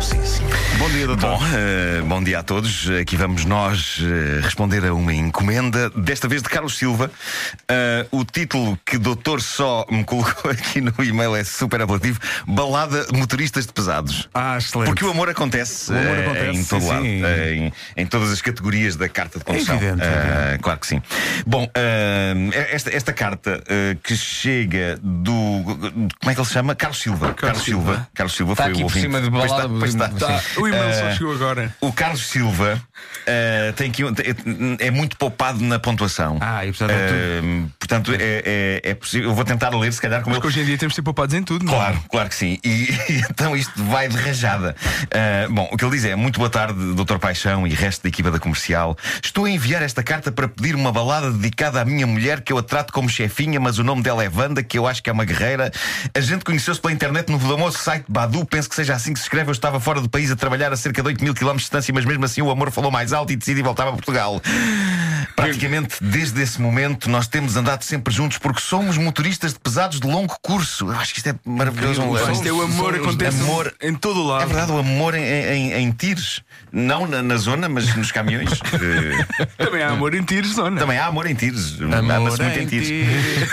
Sim. Bom dia, doutor. Bom, eh, bom dia a todos. Aqui vamos nós eh, responder a uma encomenda, desta vez de Carlos Silva. Eh, o título que doutor só me colocou aqui no e-mail é super apelativo: Balada Motoristas de Pesados. Ah, excelente. Porque o amor acontece, O amor acontece, em todo sim, lado, sim. em, em todas as categorias da carta de condução. evidente, é evidente. Claro que sim. Bom, eh, esta, esta carta que chega do. Como é que ele se chama? Carlos Silva. Carlos, Silva. Silva. Carlos Silva Está foi aqui o por ouvinte. cima de balada- pois está. Tá, O e-mail só Eh, chegou agora. O Carlos Silva eh, tem um- é, é muito poupado na pontuação. Ah, e portanto é Eh, portanto, é, é, é possível. Eu vou tentar ler, se calhar, como Porque ele. hoje em dia temos de ser poupados em tudo, não é? Claro, claro que sim. E, e então isto vai de rajada. Ah, bom, o que ele diz é: Muito boa tarde, Dr. Paixão e resto da equipa da comercial. Estou a enviar esta carta para pedir uma balada dedicada à minha mulher, que eu a trato como chefinha, mas o nome dela é Wanda, que eu acho que é uma guerreira. A gente conheceu-se pela internet no famoso site Badu, penso que seja assim que se escreve. Eu estava fora do país a trabalhar a cerca de 8 mil km de distância, mas mesmo assim o amor falou mais alto e decidi voltar para Portugal. Praticamente desde esse momento nós temos andado sempre juntos porque somos motoristas de pesados de longo curso. Eu acho que isto é maravilhoso. Isto é o amor acontece amor- em todo o lado. É verdade, o amor em, em, em tires. Não na, na zona, mas nos caminhões. Eh, Também há amor em tiros, zona. Também há amor em tires. Anda-se muito em tiros.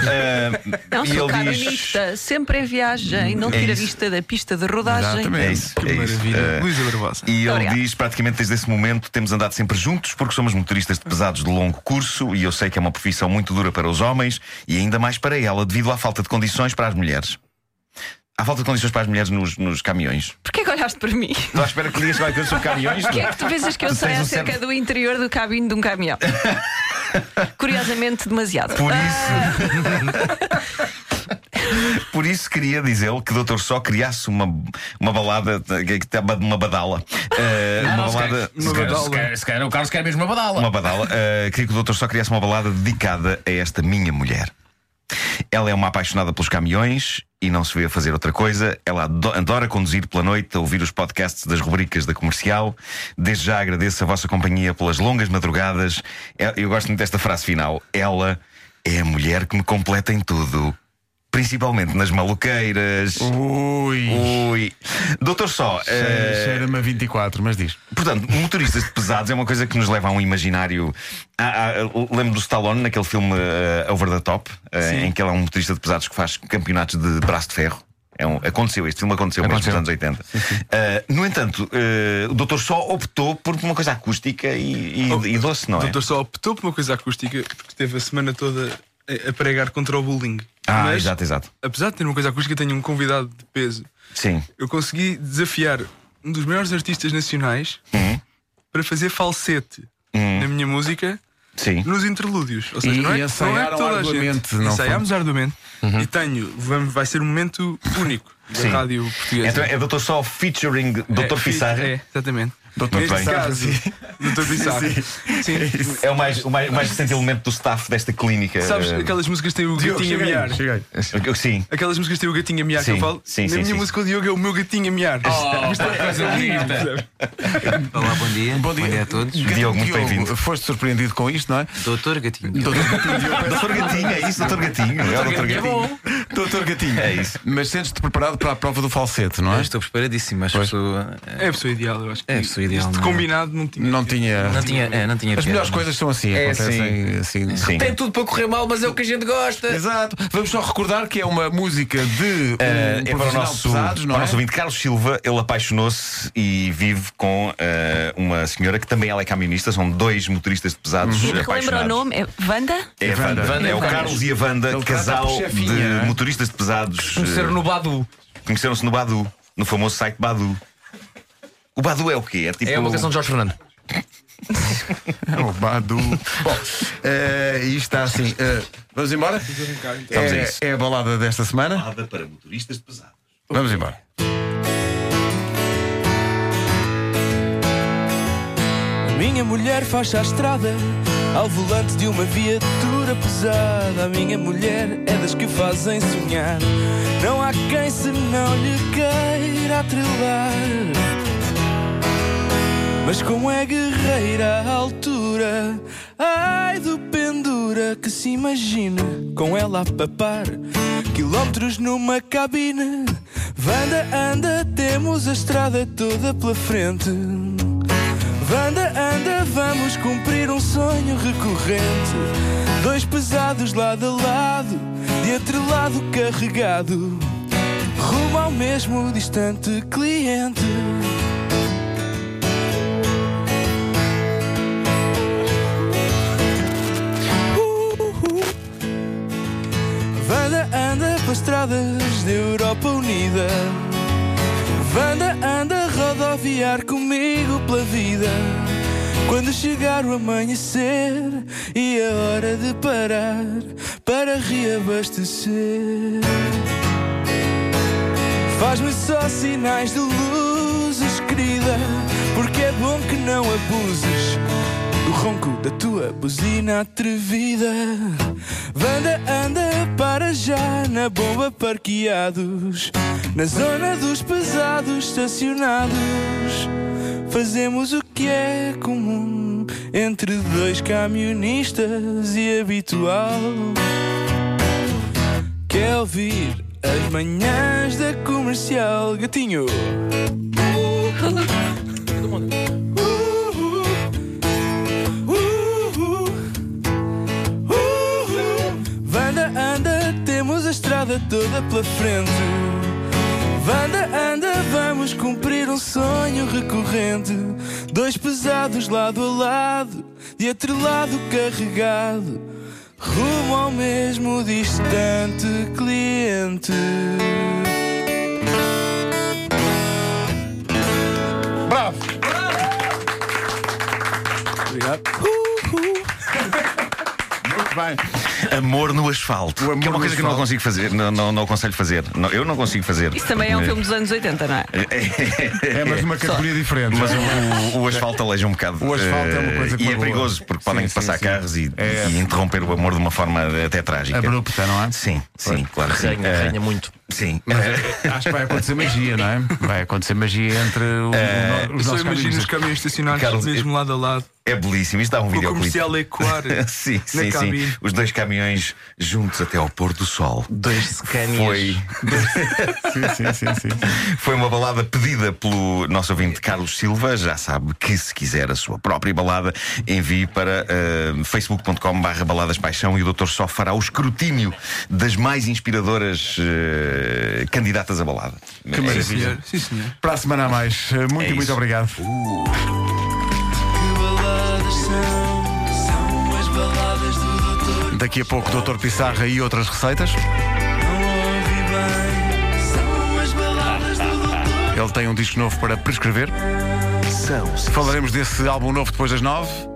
Ah, Não e sou ele diz. sempre em viagem, não É tira isso. vista da pista de rodagem. Exatamente. É isso, é isso. Maravilha. Eh, Luísa Barbosa. E ele Obrigada. diz praticamente desde esse momento temos andado sempre juntos porque somos motoristas de pesados de longo curso e eu sei que é uma profissão muito dura para os homens e ainda mais para ela devido à falta de condições para as mulheres. Há falta de condições para as mulheres nos, nos caminhões. Porquê que olhaste para mim? Estou à espera que digas qualquer coisa sobre caminhões. O que é que tu pensas que eu sei um acerca certo- do interior do cabine de um caminhão? Curiosamente, demasiado. Por isso. Por isso queria dizer-lhe que o Doutor Só criasse uma, uma balada, uma badala. Eh, uma balada. Se calhar- se calhar- Se calhar o Carlos quer mesmo uma badala. Uma badala. Eh, queria que o Doutor Só criasse uma balada dedicada a esta minha mulher. Ela é uma apaixonada pelos caminhões e não se vê a fazer outra coisa. Ela ado- adora conduzir pela noite, a ouvir os podcasts das rubricas da comercial. Desde já agradeço a vossa companhia pelas longas madrugadas. É- Eu gosto muito desta frase final. Ela é a mulher que me completa em tudo. Principalmente nas maluqueiras. Ui. Ui. Doutor Só. Eh, Cheira-me a 24, mas diz. Portanto, motoristas de pesados é uma coisa que nos leva a um imaginário. Ah, ah, lembro do Stallone naquele filme eh, Over the Top, eh, em que ele é um motorista de pesados que faz campeonatos de braço de ferro. É um- aconteceu, este filme aconteceu, mesmo nos anos 80. Ah, no entanto, eh, o doutor só optou por uma coisa acústica e, e- Oh, e doce, não O é? doutor só optou por uma coisa acústica porque teve a semana toda a, a pregar contra o bullying. Ah, Mas, exato, exato. apesar de ter uma coisa acústica, tenho um convidado de peso. Sim. Eu consegui desafiar um dos maiores artistas nacionais Uhum. para fazer falsete na minha música Sim. nos interlúdios. Ou seja, E não é, não é toda a arduamente, gente. não Ensaiámos arduamente e tenho, vai ser um momento único da Sim. rádio portuguesa. Então é doutor só featuring Doutor é, Pissarra. É, exatamente. Doutor Neste bem. caso, Doutor Pissarra. Sim. É o mais, o mais, o mais recente elemento do staff desta clínica. Sabes, eh, aquelas músicas têm o gatinho a miar. Cheguei. eu- Sim. Aquelas músicas têm o gatinho a miar que Sim, eu falo. sim, Na sim, minha sim. música o Diogo é o meu gatinho a miar. Oh, que coisa bonita. Olá, bom dia. Bom dia. a todos. Diogo, muito bem-vindo. Foste surpreendido com isto, não é? Doutor Gatinho. Doutor Gatinho. Diogo, Doutor Gatinho, é isso, Doutor Gatinho. É o Doutor É Gatinho. Doutor Gatinho. É isso. Mas sentes-te preparado para a prova do falsete, não Eu é? estou preparadíssimo, acho que sou. É a pessoa ideal, eu acho. que É a pessoa ideal, Isto não é? combinado não tinha. Não tinha. Não tinha, é, não tinha As piada, melhores não. coisas são assim, É, acontecem assim. Sim. Tem tudo para correr mal, mas é o que a gente gosta. Exato. Vamos só recordar que é uma música de um Eh, é para o nosso, pesados, não para o é? nosso ouvinte Carlos Silva. Ele apaixonou-se e vive com eh, uma senhora que também ela é camionista. São dois motoristas de pesados E relembra o nome? É Wanda? É a Wanda. Wanda. É o. Carlos e a trata casal de é? Motoristas de pesados. Conhecer eh, no Badu. Conheceram-se no Badu, no famoso site Badu. O Badu é o quê? É tipo. É uma canção de Jorge Fernando. É o Badu. Bom, eh, isto está assim. eh, vamos embora? Vamos a É, isso. é a balada desta semana. Balada para motoristas de pesados. Vamos embora. Minha mulher faz a estrada ao volante de uma viatura pesada. A minha mulher é das que fazem sonhar. Não há quem se não lhe queira atrelar. Mas como é guerreira à altura, ai do pendura que se imagina com ela a papar. Quilómetros numa cabine, Vanda anda, temos a estrada toda pela frente. Vanda anda, vamos cumprir um sonho recorrente. Dois pesados lado a lado, de atrelado carregado, rumo ao mesmo distante cliente. Vanda anda pelas estradas da Europa Unida. Rodoviar comigo pela vida. Quando chegar o amanhecer e a hora de parar para reabastecer. Faz-me só sinais de luzes, querida, porque é bom que não abuses do ronco da tua buzina atrevida. Vanda, anda, para já na bomba parqueados, na zona dos pesados estacionados. Fazemos o que é comum entre dois camionistas e habitual. Quer ouvir as manhãs da comercial Gatinho? Vanda, anda, temos a estrada toda pela frente. Vanda, anda, vamos cumprir um sonho recorrente. Dois pesados lado a lado, de atrelado carregado, rumo ao mesmo distante cliente. Bravo! Obrigado. Muito bem. Amor no asfalto. Que é uma coisa que eu não consigo fazer, não, não, não aconselho fazer. Não, eu não consigo fazer. Isso também é um filme dos anos 80, não é? É, mas numa categoria diferente. Mas o, o- o asfalto aleja um bocado. O asfalto é uma eh, coisa que E é perigoso, porque podem Sim, passar sim, sim. carros e, É. e interromper o amor de uma forma até trágica. Abrupta, não é? Sim, sim, claro sim. Arranha, Eh, muito. Sim. Acho que vai acontecer magia, não é? Vai acontecer magia entre o- É, Eu os só nossos imagino os caminhos. caminhões estacionados mesmo lado a lado. É belíssimo. Isto dá um Com o comercial ecoar. sim, sim, sim. Os dois caminhões juntos até ao pôr do sol. Dois Scanias. Foi, Sim, sim, sim, sim. foi uma balada pedida pelo nosso ouvinte Carlos Silva. Já sabe que se quiser a sua própria balada, envie para uh, facebook.com/barra baladas paixão e o Doutor só fará o escrutínio das mais inspiradoras eh, candidatas a balada. Que É maravilha. sim, senhor. Para a semana a mais. Muito, É muito obrigado. Que Daqui a pouco, Dr. Pissarra e outras receitas. Ele tem um disco novo para prescrever. Falaremos desse álbum novo depois das nove.